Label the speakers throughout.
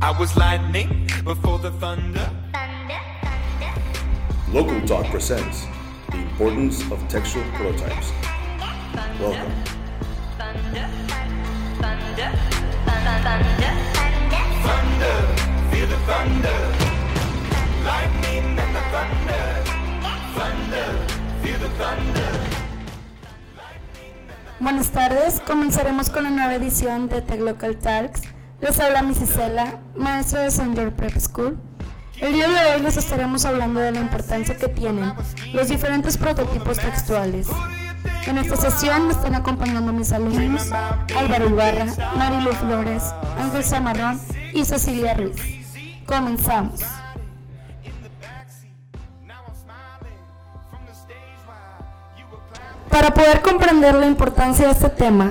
Speaker 1: I was lightning before the thunder.
Speaker 2: Local Talk presents the importance of textual prototypes. Welcome.
Speaker 1: Thunder, feel the thunder. Lightning and the thunder. Thunder, feel the thunder.
Speaker 3: Buenas tardes, comenzaremos con la nueva edición de Tech Local Talks. Les habla Miss Isela, maestra de Sandor Prep School. El día de hoy les estaremos hablando de la importancia que tienen los diferentes prototipos textuales. En esta sesión me están acompañando mis alumnos Álvaro Ibarra, Marilu Flores, Ángel Zamarrón y Cecilia Ruiz. Comenzamos. Para poder comprender la importancia de este tema,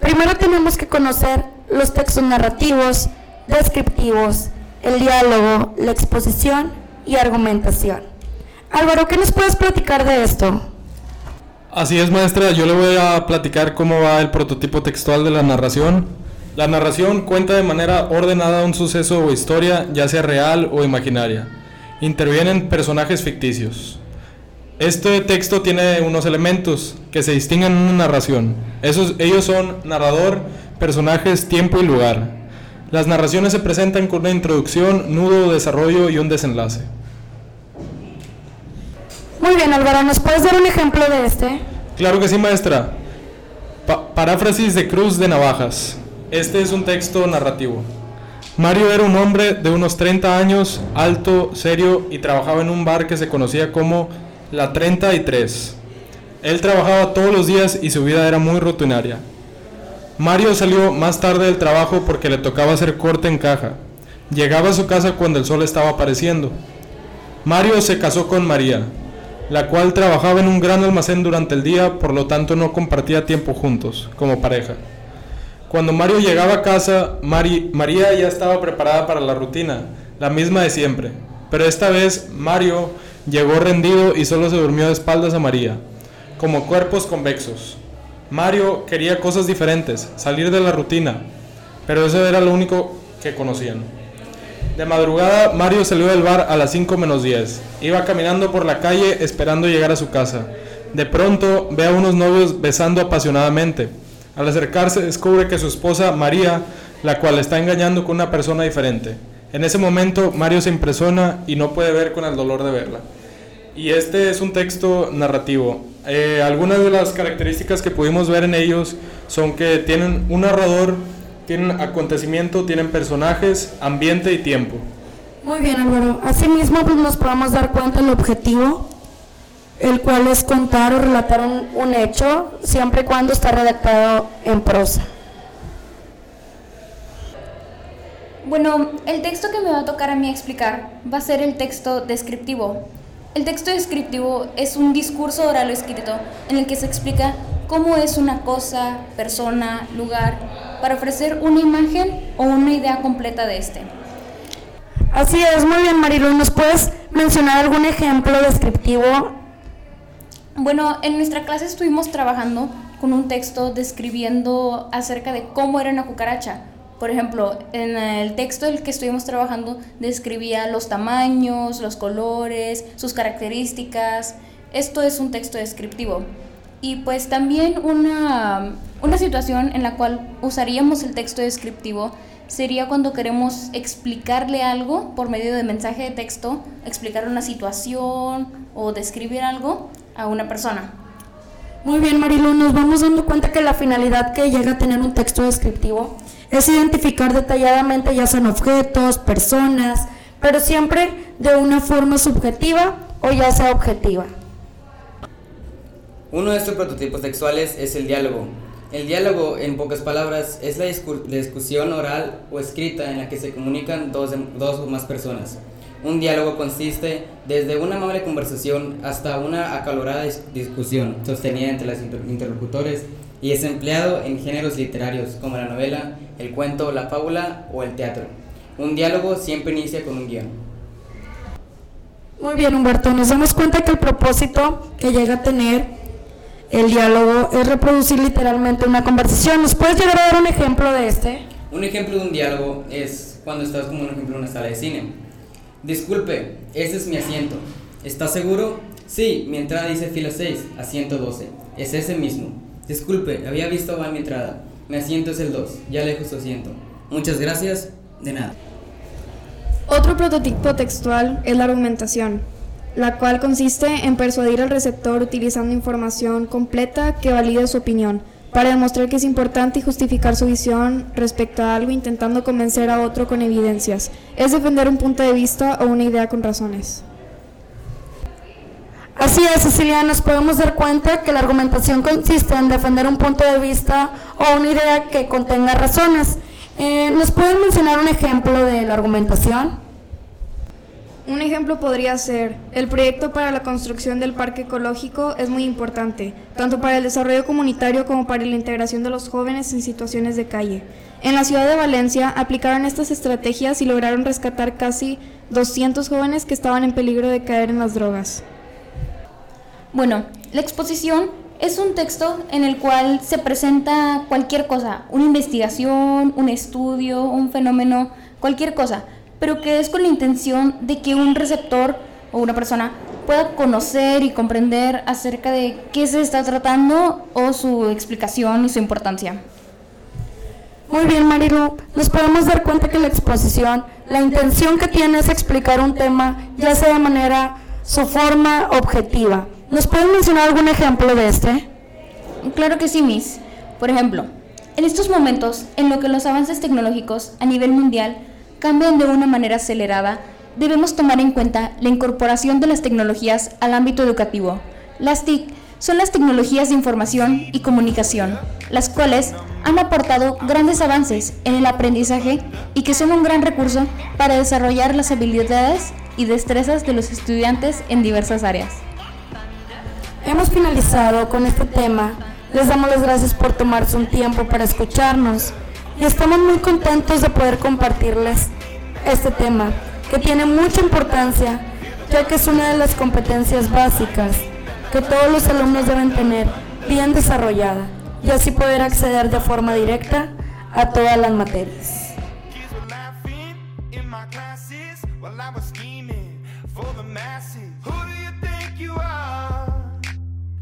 Speaker 3: primero tenemos que conocer los textos narrativos, descriptivos, el diálogo, la exposición y argumentación. Álvaro, ¿qué nos puedes platicar de esto?
Speaker 4: Así es, maestra. Yo le voy a platicar cómo va el prototipo textual de la narración. La narración cuenta de manera ordenada un suceso o historia, ya sea real o imaginaria. Intervienen personajes ficticios. Este texto tiene unos elementos que se distinguen en una narración. Esos, ellos son narrador, personajes, tiempo y lugar. Las narraciones se presentan con una introducción, nudo, desarrollo y un desenlace.
Speaker 3: Muy bien, Álvaro, ¿nos puedes dar un ejemplo de este?
Speaker 4: Claro que sí, maestra. Pa- paráfrasis de Cruz de Navajas. Este es un texto narrativo. Mario era un hombre de unos 30 años, alto, serio y trabajaba en un bar que se conocía como La 33. Él trabajaba todos los días y su vida era muy rutinaria. Mario salió más tarde del trabajo porque le tocaba hacer corte en caja. Llegaba a su casa cuando el sol estaba apareciendo. Mario se casó con María, la cual trabajaba en un gran almacén durante el día, por lo tanto no compartía tiempo juntos, como pareja. Cuando Mario llegaba a casa, María ya estaba preparada para la rutina, la misma de siempre. Pero esta vez Mario llegó rendido y solo se durmió de espaldas a María, como cuerpos convexos. Mario quería cosas diferentes, salir de la rutina, pero eso era lo único que conocían. De madrugada, Mario salió del bar a las 5 menos 10. Iba caminando por la calle esperando llegar a su casa. De pronto ve a unos novios besando apasionadamente. Al acercarse descubre que su esposa, María, la cual está engañando con una persona diferente. En ese momento, Mario se impresiona y no puede ver con el dolor de verla. Y este es un texto narrativo. Eh, algunas de las características que pudimos ver en ellos son que tienen un narrador, tienen acontecimiento, tienen personajes, ambiente y tiempo.
Speaker 3: Muy bien, Álvaro. Asimismo, pues nos podemos dar cuenta del objetivo, el cual es contar o relatar un, un hecho, siempre y cuando está redactado en prosa.
Speaker 5: Bueno, el texto que me va a tocar a mí explicar va a ser el texto descriptivo. El texto descriptivo es un discurso oral o escrito en el que se explica cómo es una cosa, persona, lugar, para ofrecer una imagen o una idea completa de este.
Speaker 3: Así es, muy bien, Marilu. ¿Nos puedes mencionar algún ejemplo descriptivo?
Speaker 5: Bueno, en nuestra clase estuvimos trabajando con un texto describiendo acerca de cómo era una cucaracha. Por ejemplo, en el texto del que estuvimos trabajando describía los tamaños, los colores, sus características. Esto es un texto descriptivo. Y pues también una, una situación en la cual usaríamos el texto descriptivo sería cuando queremos explicarle algo por medio de mensaje de texto, explicar una situación o describir algo a una persona.
Speaker 3: Muy bien, Marilu. Nos vamos dando cuenta que la finalidad que llega a tener un texto descriptivo es identificar detalladamente ya sean objetos, personas, pero siempre de una forma subjetiva o ya sea objetiva.
Speaker 6: Uno de estos prototipos textuales es el diálogo. El diálogo, en pocas palabras, es la discu- la discusión oral o escrita en la que se comunican dos, o más personas. Un diálogo consiste desde una amable conversación hasta una acalorada dis- discusión sostenida entre los inter- interlocutores y es empleado en géneros literarios como la novela, el cuento, la fábula o el teatro. Un diálogo siempre inicia con un guion.
Speaker 3: Muy bien, Humberto. Nos damos cuenta que el propósito que llega a tener el diálogo es reproducir literalmente una conversación. ¿Nos puedes llegar a dar un ejemplo de este?
Speaker 6: Un ejemplo de un diálogo es cuando estás como un ejemplo en una sala de cine. Disculpe, ese es mi asiento. ¿Estás seguro? Sí, mi entrada dice fila 6, asiento 12. Es ese mismo. Disculpe, había visto mal mi entrada. Mi asiento es el 2, ya lejos su asiento. Muchas gracias, de nada.
Speaker 7: Otro prototipo textual es la argumentación, la cual consiste en persuadir al receptor utilizando información completa que valide su opinión, para demostrar que es importante y justificar su visión respecto a algo intentando convencer a otro con evidencias. Es defender un punto de vista o una idea con razones.
Speaker 3: Así es, Cecilia, nos podemos dar cuenta que la argumentación consiste en defender un punto de vista o una idea que contenga razones. Eh, ¿Nos pueden mencionar un ejemplo de la argumentación?
Speaker 7: Un ejemplo podría ser, el proyecto para la construcción del parque ecológico es muy importante, tanto para el desarrollo comunitario como para la integración de los jóvenes en situaciones de calle. En la ciudad de Valencia aplicaron estas estrategias y lograron rescatar casi 200 jóvenes que estaban en peligro de caer en las drogas.
Speaker 5: Bueno, la exposición es un texto en el cual se presenta cualquier cosa, una investigación, un estudio, un fenómeno, cualquier cosa, pero que es con la intención de que un receptor o una persona pueda conocer y comprender acerca de qué se está tratando o su explicación y su importancia.
Speaker 3: Muy bien, Marilu. Nos podemos dar cuenta que la exposición, la intención que tiene es explicar un tema, ya sea de manera, su forma objetiva. ¿Nos pueden mencionar algún ejemplo de este?
Speaker 5: Claro que sí, Miss. Por ejemplo, en estos momentos, en lo que los avances tecnológicos a nivel mundial cambian de una manera acelerada, debemos tomar en cuenta la incorporación de las tecnologías al ámbito educativo. Las TIC son las tecnologías de información y comunicación, las cuales han aportado grandes avances en el aprendizaje y que son un gran recurso para desarrollar las habilidades y destrezas de los estudiantes en diversas áreas.
Speaker 3: Hemos finalizado con este tema. Les damos las gracias por tomarse un tiempo para escucharnos y estamos muy contentos de poder compartirles este tema que tiene mucha importancia ya que es una de las competencias básicas que todos los alumnos deben tener bien desarrollada y así poder acceder de forma directa a todas las materias.